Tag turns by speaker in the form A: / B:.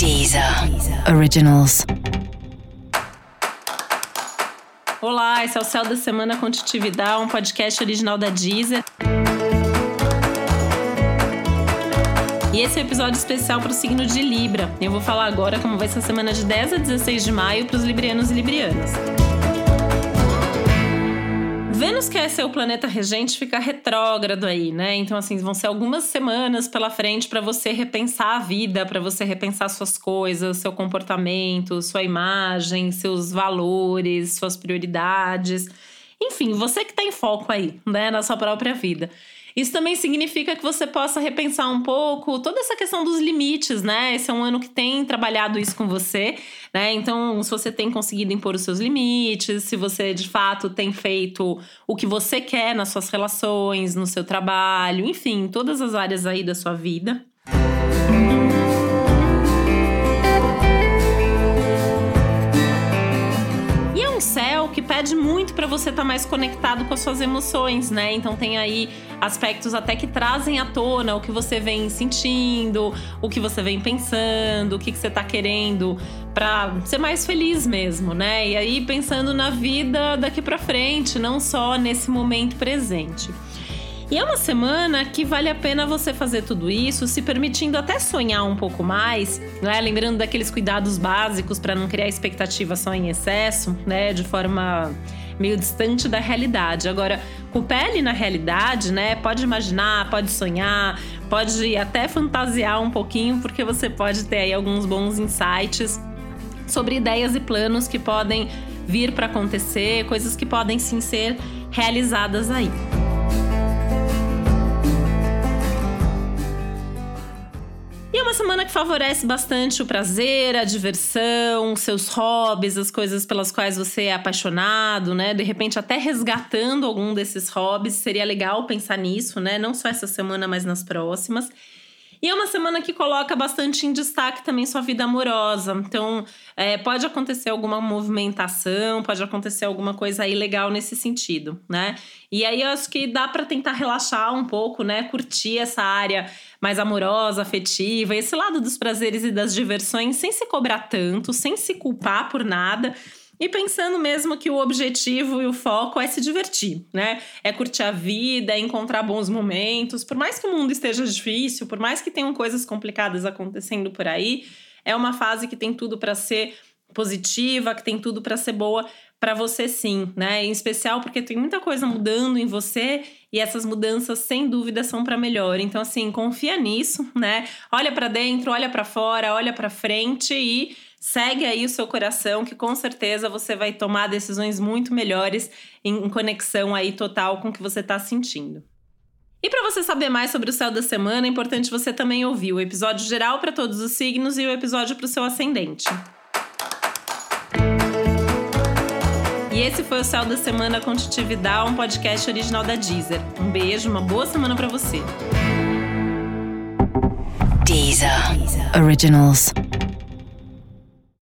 A: Deezer Originals.
B: Olá, esse é o Céu da Semana com Titividade, um podcast original da Deezer. E esse é um episódio especial para o signo de Libra. Eu vou falar agora como vai ser a semana de 10 a 16 de maio para os librianos e librianas. Vênus, que é seu planeta regente, fica retrógrado aí, né? Então, assim, vão ser algumas semanas pela frente para você repensar a vida, para você repensar suas coisas, seu comportamento, sua imagem, seus valores, suas prioridades. Enfim, você que tem foco aí, né, na sua própria vida. Isso também significa que você possa repensar um pouco toda essa questão dos limites, né? Esse é um ano que tem trabalhado isso com você, né? Então, se você tem conseguido impor os seus limites, se você de fato tem feito o que você quer nas suas relações, no seu trabalho, enfim, todas as áreas aí da sua vida. que para você estar tá mais conectado com as suas emoções, né? Então tem aí aspectos até que trazem à tona o que você vem sentindo, o que você vem pensando, o que, que você tá querendo para ser mais feliz mesmo, né? E aí pensando na vida daqui para frente, não só nesse momento presente. E é uma semana que vale a pena você fazer tudo isso, se permitindo até sonhar um pouco mais, né? Lembrando daqueles cuidados básicos para não criar expectativa só em excesso, né? De forma meio distante da realidade. Agora, com pele na realidade, né? Pode imaginar, pode sonhar, pode até fantasiar um pouquinho, porque você pode ter aí alguns bons insights sobre ideias e planos que podem vir para acontecer, coisas que podem sim ser realizadas aí. Uma semana que favorece bastante o prazer, a diversão, seus hobbies, as coisas pelas quais você é apaixonado, né? De repente, até resgatando algum desses hobbies, seria legal pensar nisso, né? Não só essa semana, mas nas próximas. E é uma semana que coloca bastante em destaque também sua vida amorosa. Então, é, pode acontecer alguma movimentação, pode acontecer alguma coisa aí legal nesse sentido, né? E aí eu acho que dá para tentar relaxar um pouco, né? Curtir essa área mais amorosa, afetiva, esse lado dos prazeres e das diversões sem se cobrar tanto, sem se culpar por nada e pensando mesmo que o objetivo e o foco é se divertir, né? É curtir a vida, é encontrar bons momentos. Por mais que o mundo esteja difícil, por mais que tenham coisas complicadas acontecendo por aí, é uma fase que tem tudo para ser positiva, que tem tudo para ser boa para você sim, né? Em especial porque tem muita coisa mudando em você e essas mudanças sem dúvida são para melhor. Então assim, confia nisso, né? Olha para dentro, olha para fora, olha para frente e Segue aí o seu coração, que com certeza você vai tomar decisões muito melhores em conexão aí total com o que você está sentindo. E para você saber mais sobre o céu da semana, é importante você também ouvir o episódio geral para todos os signos e o episódio para o seu ascendente. E esse foi o Céu da Semana com Titividade, um podcast original da Deezer. Um beijo, uma boa semana para você.
A: Deezer. Originals.